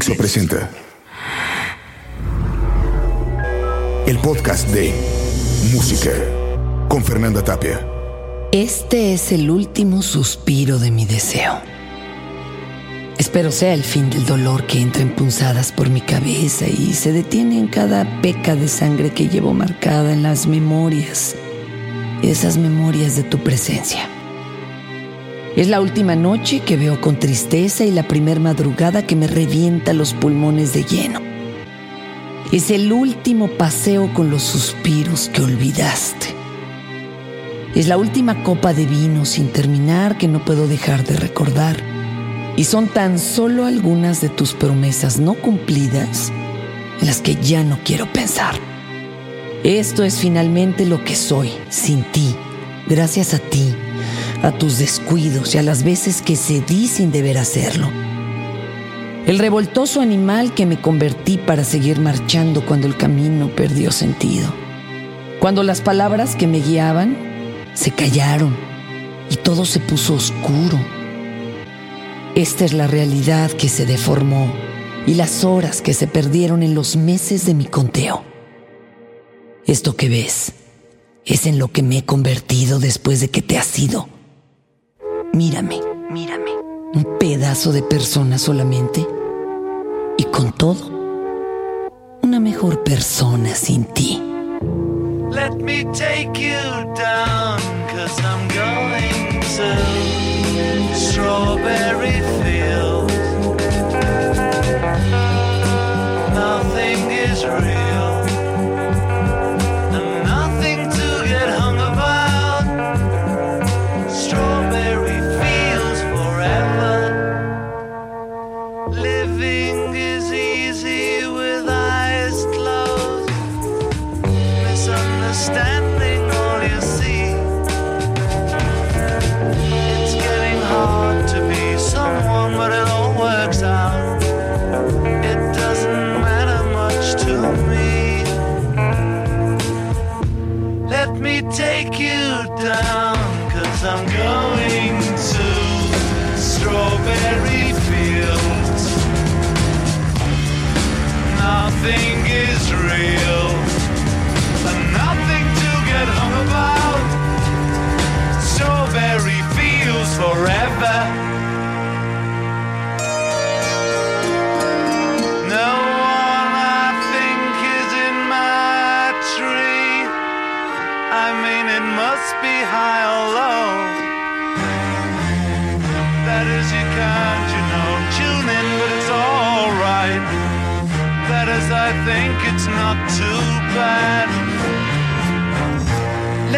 Dixo presenta el podcast de Música con Fernanda Tapia. Este es el último suspiro de mi deseo. Espero sea el fin del dolor que entra en punzadas por mi cabeza y se detiene en cada peca de sangre que llevo marcada en las memorias, esas memorias de tu presencia. Es la última noche que veo con tristeza y la primer madrugada que me revienta los pulmones de lleno. Es el último paseo con los suspiros que olvidaste. Es la última copa de vino sin terminar que no puedo dejar de recordar. Y son tan solo algunas de tus promesas no cumplidas en las que ya no quiero pensar. Esto es finalmente lo que soy, sin ti, gracias a ti a tus descuidos y a las veces que cedí sin deber hacerlo. El revoltoso animal que me convertí para seguir marchando cuando el camino perdió sentido. Cuando las palabras que me guiaban se callaron y todo se puso oscuro. Esta es la realidad que se deformó y las horas que se perdieron en los meses de mi conteo. Esto que ves es en lo que me he convertido después de que te has ido. Mírame, mírame. Un pedazo de persona solamente. Y con todo, una mejor persona sin ti. Let me take you down, cause I'm going to Strawberry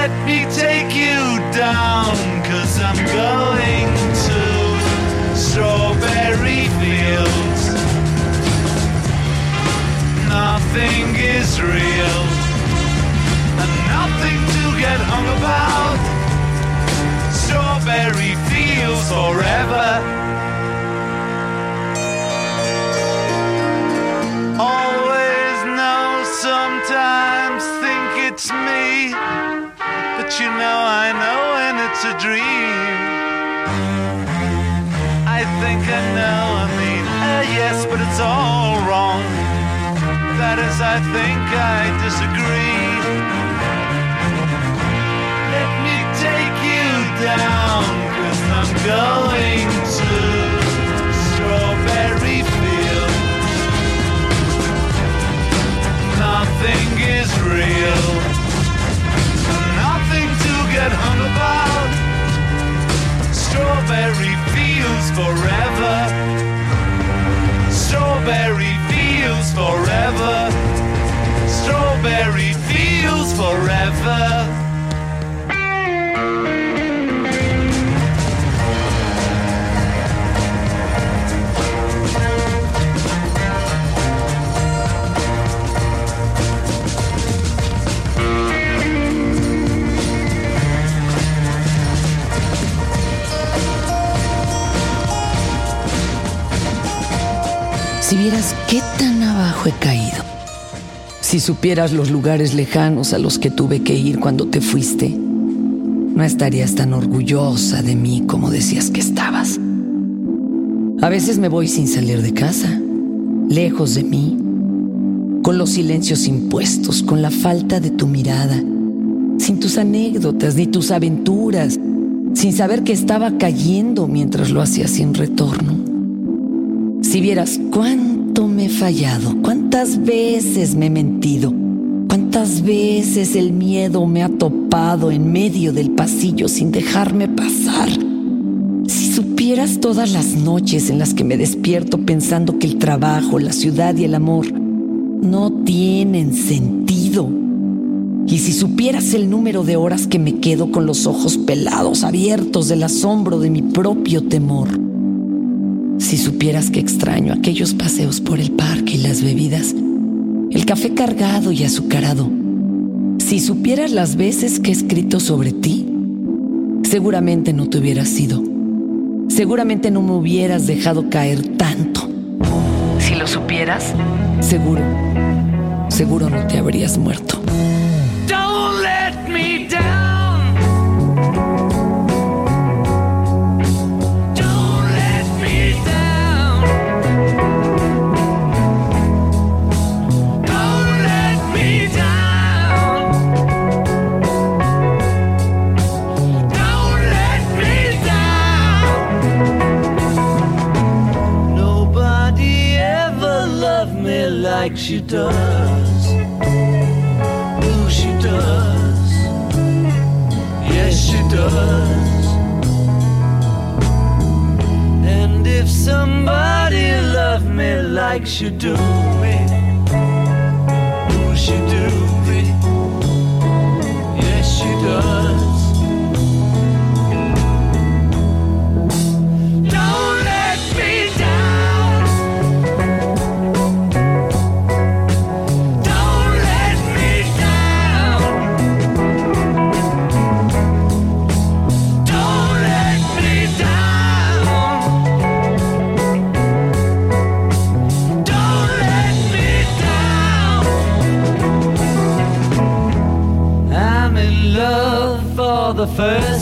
Let me take you down, cause I'm going Strawberry Fields. Nothing is real, and nothing to get hung about. Strawberry Fields forever. Always know, sometimes think it's me. But you know, I know when it's a dream. I know, I mean, uh, yes, but it's all wrong. That is, I think I disagree. Let me take you down, cause I'm going to Strawberry Fields. Nothing is real. Qué tan abajo he caído. Si supieras los lugares lejanos a los que tuve que ir cuando te fuiste, no estarías tan orgullosa de mí como decías que estabas. A veces me voy sin salir de casa lejos de mí, con los silencios impuestos, con la falta de tu mirada, sin tus anécdotas ni tus aventuras, sin saber que estaba cayendo mientras lo hacía sin retorno. Si vieras cuánto me he fallado, cuántas veces me he mentido, cuántas veces el miedo me ha topado en medio del pasillo sin dejarme pasar. Si supieras todas las noches en las que me despierto pensando que el trabajo, la ciudad y el amor no tienen sentido. Y si supieras el número de horas que me quedo con los ojos pelados, abiertos del asombro de mi propio temor. Si supieras que extraño aquellos paseos por el parque y las bebidas, el café cargado y azucarado. Si supieras las veces que he escrito sobre ti, seguramente no te hubieras ido. Seguramente no me hubieras dejado caer tanto. Si lo supieras, seguro, seguro no te habrías muerto. Does. Ooh, she does. Yes, she does. And if somebody loved me like she do me, ooh, she do first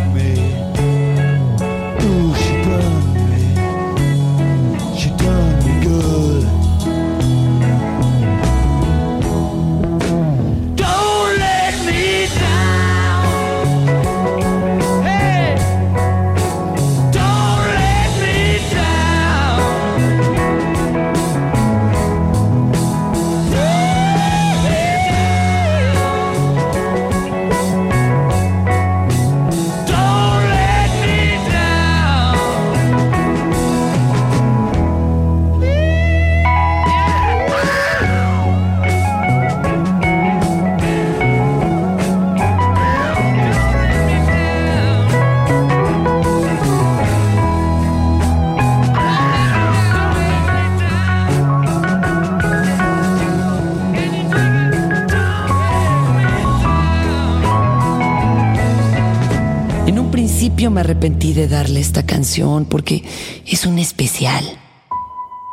principio me arrepentí de darle esta canción porque es un especial.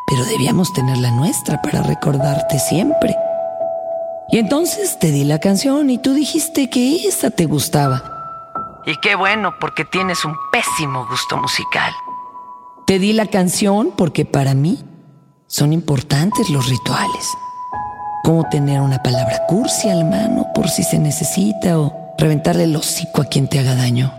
Pero debíamos tener la nuestra para recordarte siempre. Y entonces te di la canción y tú dijiste que esa te gustaba. Y qué bueno, porque tienes un pésimo gusto musical. Te di la canción porque para mí son importantes los rituales. Como tener una palabra cursi a la mano por si se necesita o reventarle el hocico a quien te haga daño.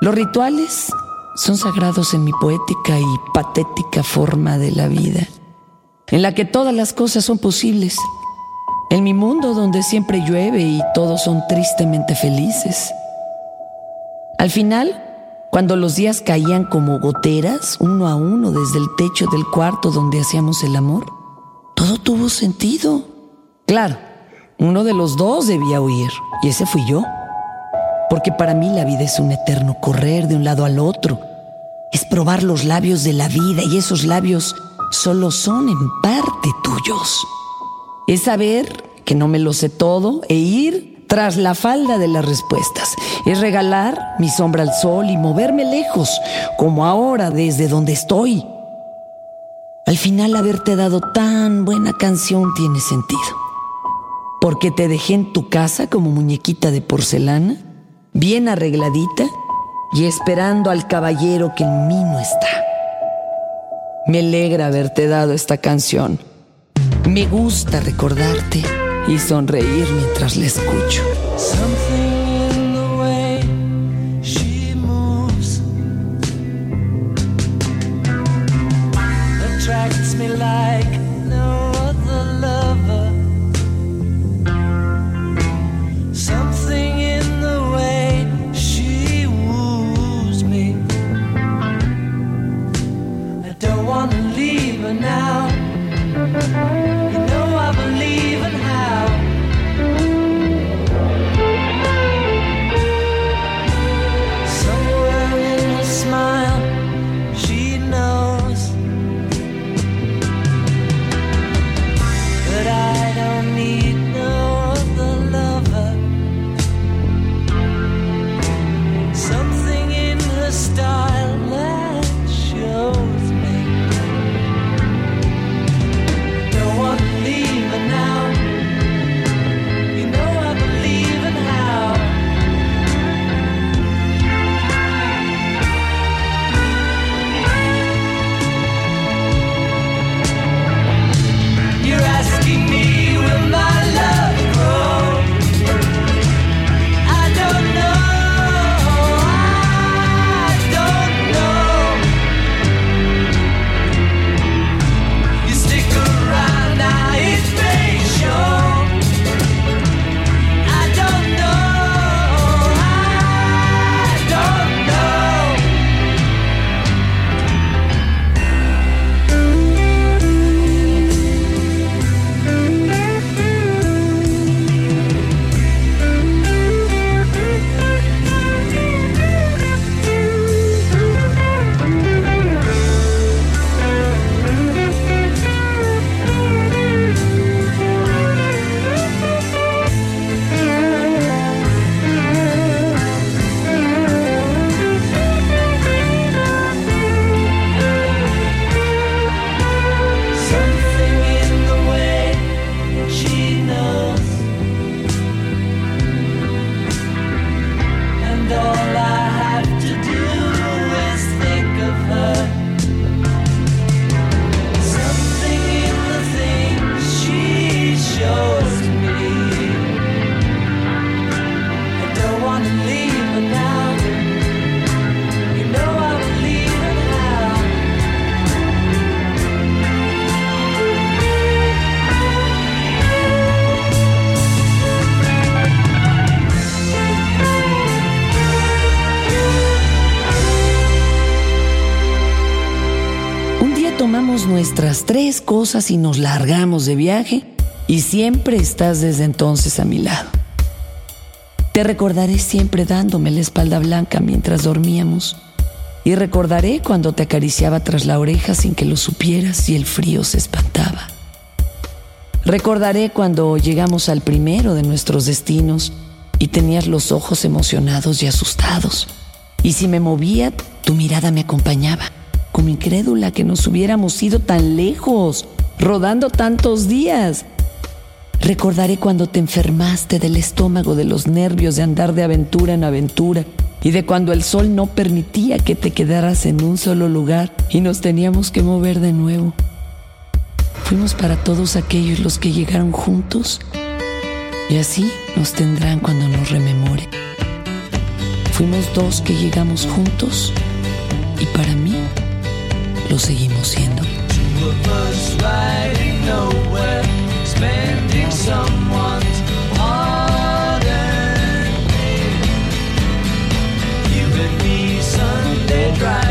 Los rituales son sagrados en mi poética y patética forma de la vida, en la que todas las cosas son posibles, en mi mundo donde siempre llueve y todos son tristemente felices. Al final, cuando los días caían como goteras, uno a uno desde el techo del cuarto donde hacíamos el amor, todo tuvo sentido. Claro, uno de los dos debía huir, y ese fui yo. Porque para mí la vida es un eterno correr de un lado al otro. Es probar los labios de la vida y esos labios solo son en parte tuyos. Es saber que no me lo sé todo e ir tras la falda de las respuestas. Es regalar mi sombra al sol y moverme lejos, como ahora desde donde estoy. Al final haberte dado tan buena canción tiene sentido. Porque te dejé en tu casa como muñequita de porcelana bien arregladita y esperando al caballero que en mí no está. Me alegra haberte dado esta canción. Me gusta recordarte y sonreír mientras la escucho. Y nos largamos de viaje y siempre estás desde entonces a mi lado. Te recordaré siempre dándome la espalda blanca mientras dormíamos y recordaré cuando te acariciaba tras la oreja sin que lo supieras y el frío se espantaba. Recordaré cuando llegamos al primero de nuestros destinos y tenías los ojos emocionados y asustados. Y si me movía, tu mirada me acompañaba, como incrédula que nos hubiéramos ido tan lejos, rodando tantos días. Recordaré cuando te enfermaste del estómago, de los nervios de andar de aventura en aventura y de cuando el sol no permitía que te quedaras en un solo lugar y nos teníamos que mover de nuevo. Fuimos para todos aquellos los que llegaron juntos y así nos tendrán cuando nos rememore. Fuimos dos que llegamos juntos y para mí lo seguimos siendo. Of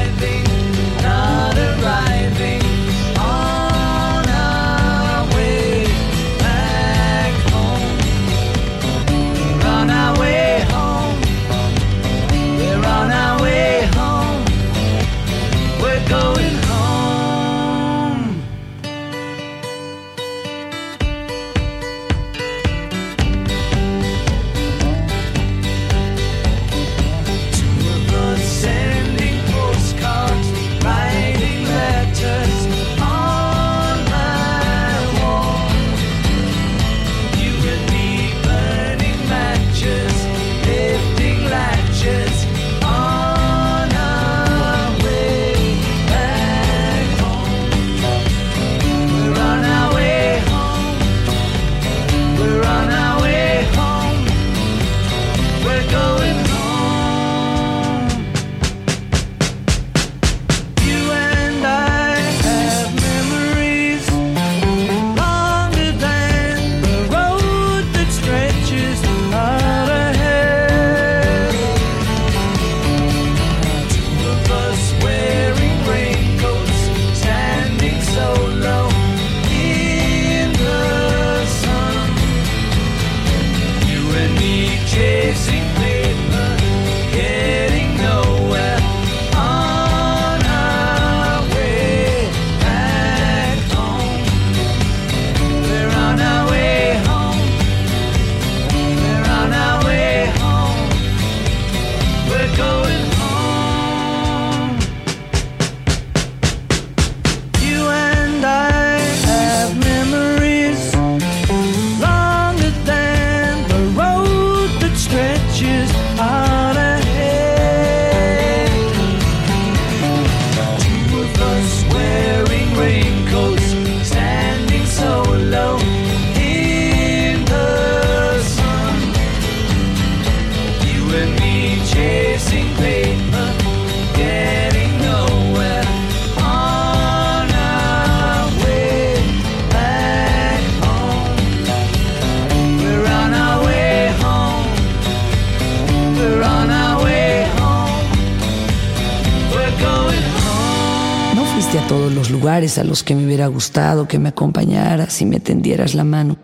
los lugares a los que me hubiera gustado que me acompañaras y me tendieras la mano.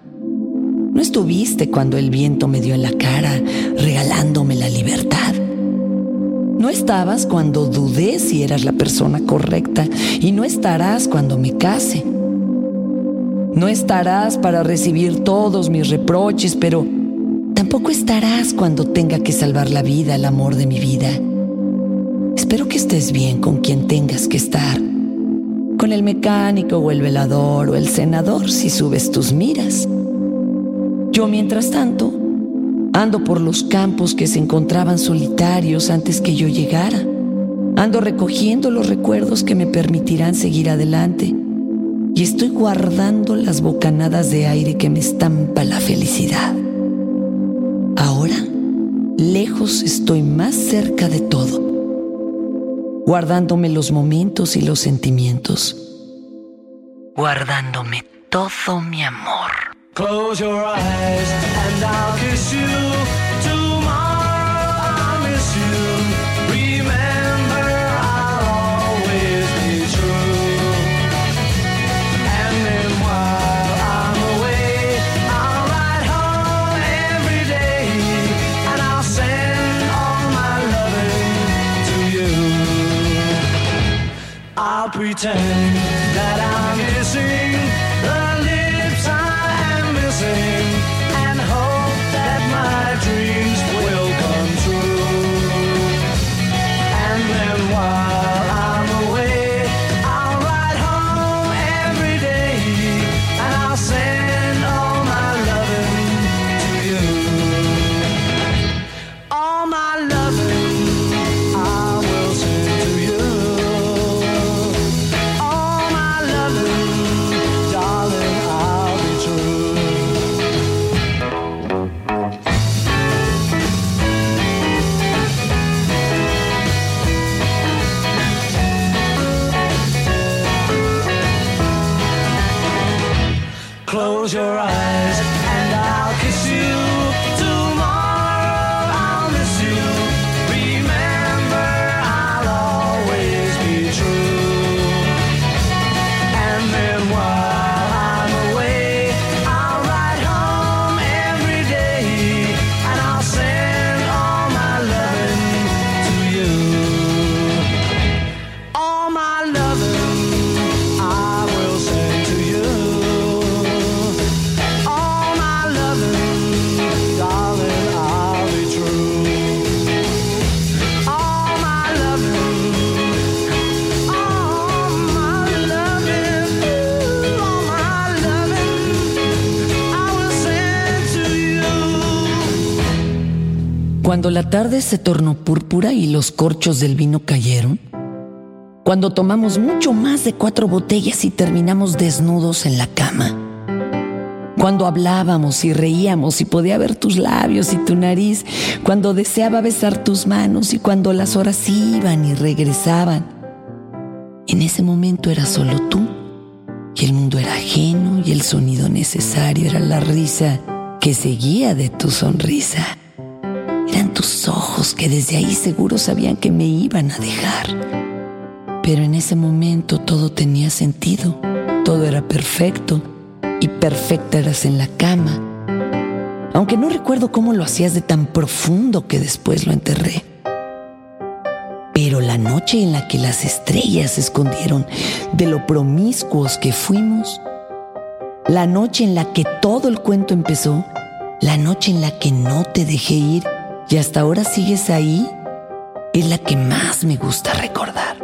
No estuviste cuando el viento me dio en la cara, regalándome la libertad. No estabas cuando dudé si eras la persona correcta y no estarás cuando me case. No estarás para recibir todos mis reproches, pero tampoco estarás cuando tenga que salvar la vida al amor de mi vida. Espero que estés bien con quien tengas que estar. Con el mecánico o el velador o el senador si subes tus miras. Yo, mientras tanto, ando por los campos que se encontraban solitarios antes que yo llegara. Ando recogiendo los recuerdos que me permitirán seguir adelante. Y estoy guardando las bocanadas de aire que me estampa la felicidad. Ahora, lejos estoy más cerca de todo, guardándome los momentos y los sentimientos, guardándome todo mi amor. Close your eyes and la tarde se tornó púrpura y los corchos del vino cayeron, cuando tomamos mucho más de cuatro botellas y terminamos desnudos en la cama, cuando hablábamos y reíamos y podía ver tus labios y tu nariz, cuando deseaba besar tus manos y cuando las horas iban y regresaban. En ese momento era solo tú y el mundo era ajeno y el sonido necesario era la risa que seguía de tu sonrisa. Ojos que desde ahí seguro sabían que me iban a dejar. Pero en ese momento todo tenía sentido, todo era perfecto y perfecta eras en la cama. Aunque no recuerdo cómo lo hacías de tan profundo que después lo enterré. Pero la noche en la que las estrellas se escondieron de lo promiscuos que fuimos, la noche en la que todo el cuento empezó, la noche en la que no te dejé ir y hasta ahora sigues ahí, es la que más me gusta recordar.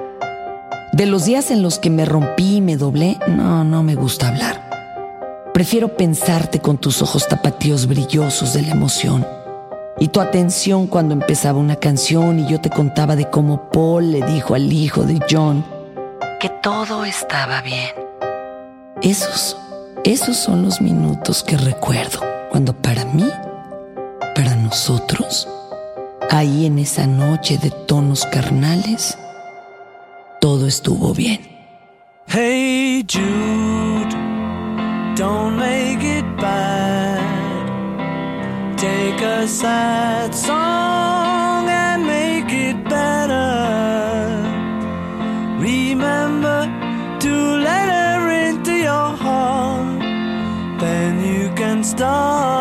De los días en los que me rompí y me doblé, no, no me gusta hablar. Prefiero pensarte con tus ojos tapatíos brillosos de la emoción y tu atención cuando empezaba una canción y yo te contaba de cómo Paul le dijo al hijo de John que todo estaba bien. Esos, esos son los minutos que recuerdo cuando para mí, nosotros, ahí en esa noche de tonos carnales, todo estuvo bien. Hey Jude, don't make it bad. Take a sad song and make it better. Remember to let her into your heart. Then you can start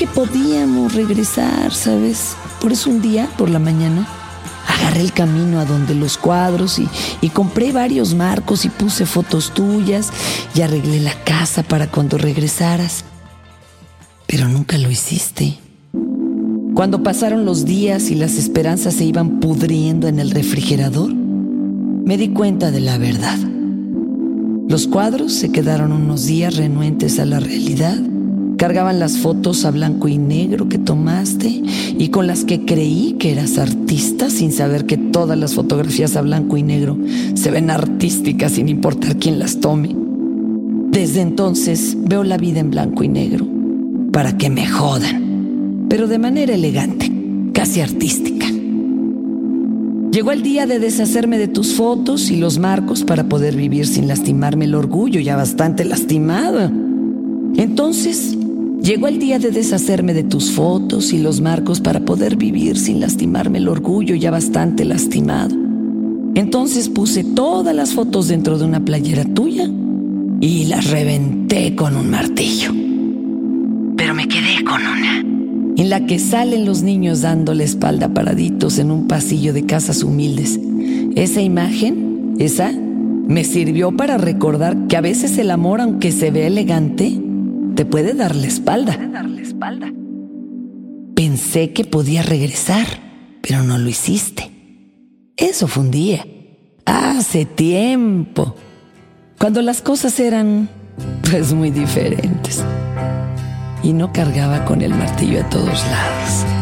Que podíamos regresar, ¿sabes? Por eso un día, por la mañana, agarré el camino a donde los cuadros y, y, compré varios marcos y puse fotos tuyas y arreglé la casa para cuando regresaras. Pero nunca lo hiciste. Cuando pasaron los días y las esperanzas se iban pudriendo en el refrigerador, me di cuenta de la verdad. Los cuadros se quedaron unos días renuentes a la realidad. Cargaban las fotos a blanco y negro que tomaste y con las que creí que eras artista sin saber que todas las fotografías a blanco y negro se ven artísticas sin importar quién las tome. Desde entonces veo la vida en blanco y negro para que me jodan, pero de manera elegante, casi artística. Llegó el día de deshacerme de tus fotos y los marcos para poder vivir sin lastimarme el orgullo, ya bastante lastimado. Entonces, llegó el día de deshacerme de tus fotos y los marcos para poder vivir sin lastimarme el orgullo, ya bastante lastimado. Entonces puse todas las fotos dentro de una playera tuya y las reventé con un martillo. Pero me quedé con una en la que salen los niños dando la espalda paraditos en un pasillo de casas humildes. Esa imagen, esa, me sirvió para recordar que a veces el amor, aunque se ve elegante, te puede dar la espalda. Pensé que podía regresar, pero no lo hiciste. Eso fue un día, hace tiempo, cuando las cosas eran pues muy diferentes y no cargaba con el martillo a todos lados.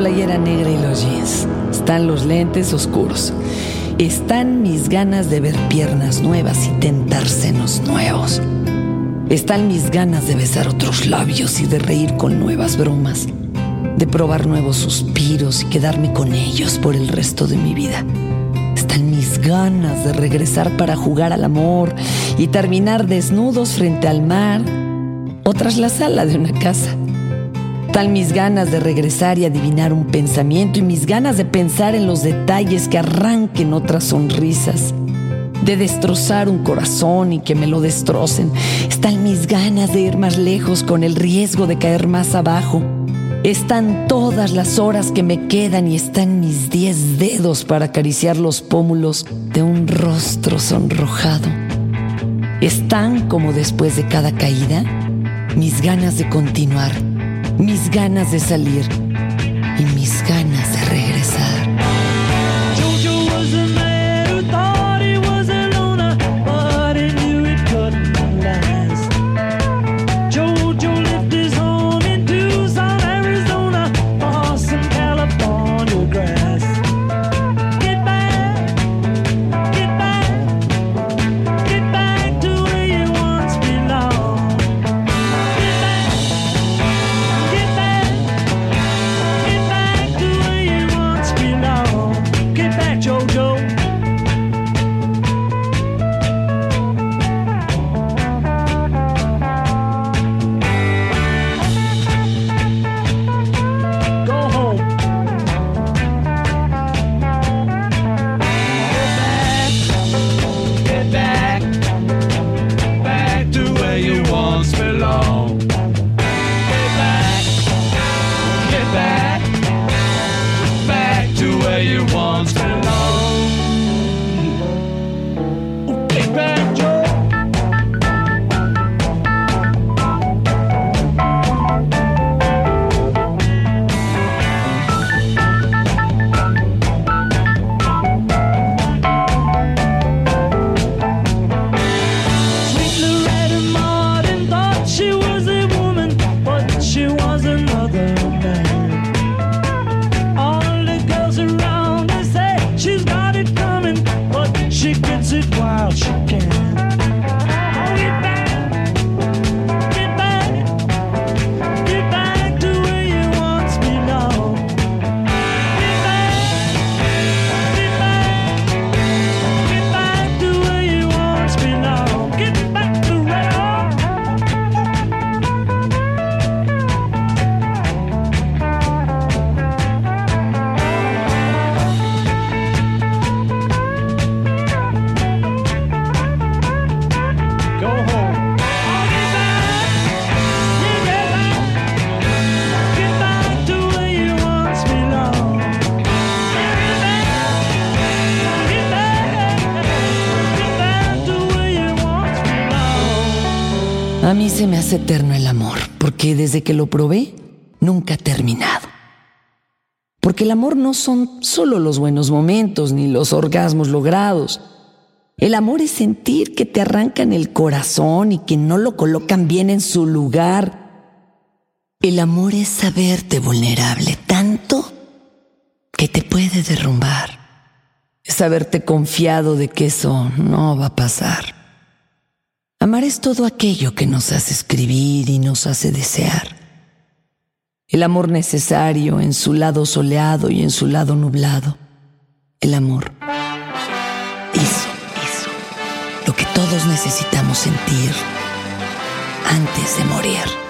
Playera negra y los jeans. Están los lentes oscuros. Están mis ganas de ver piernas nuevas y tentar senos nuevos. Están mis ganas de besar otros labios y de reír con nuevas bromas, de probar nuevos suspiros y quedarme con ellos por el resto de mi vida. Están mis ganas de regresar para jugar al amor y terminar desnudos frente al mar o tras la sala de una casa. Están mis ganas de regresar y adivinar un pensamiento y mis ganas de pensar en los detalles que arranquen otras sonrisas, de destrozar un corazón y que me lo destrocen. Están mis ganas de ir más lejos con el riesgo de caer más abajo. Están todas las horas que me quedan y están mis diez dedos para acariciar los pómulos de un rostro sonrojado. Están como después de cada caída mis ganas de continuar mis ganas de salir y mis ganas de regresar. Se me hace eterno el amor, porque desde que lo probé, nunca ha terminado. Porque el amor no son solo los buenos momentos ni los orgasmos logrados. El amor es sentir que te arrancan el corazón y que no lo colocan bien en su lugar. El amor es saberte vulnerable tanto que te puede derrumbar. Es haberte confiado de que eso no va a pasar. Amar es todo aquello que nos hace escribir y nos hace desear. El amor necesario en su lado soleado y en su lado nublado. El amor. Eso, eso. Lo que todos necesitamos sentir antes de morir.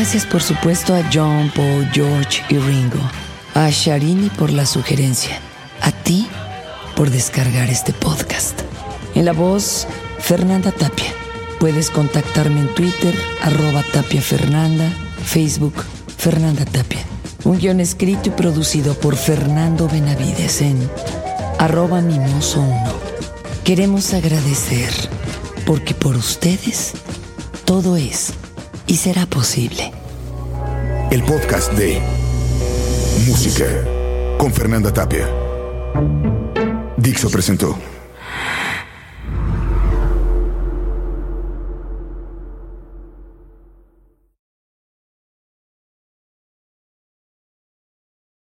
Gracias por supuesto a John, Paul, George y Ringo. A Sharini por la sugerencia. A ti por descargar este podcast. En la voz, Fernanda Tapia. Puedes contactarme en Twitter, arroba Tapia Fernanda, Facebook, Fernanda Tapia. Un guion escrito y producido por Fernando Benavides en arroba mimoso 1. Queremos agradecer porque por ustedes todo es y será posible. El podcast de Música con Fernanda Tapia. Dixo presentó.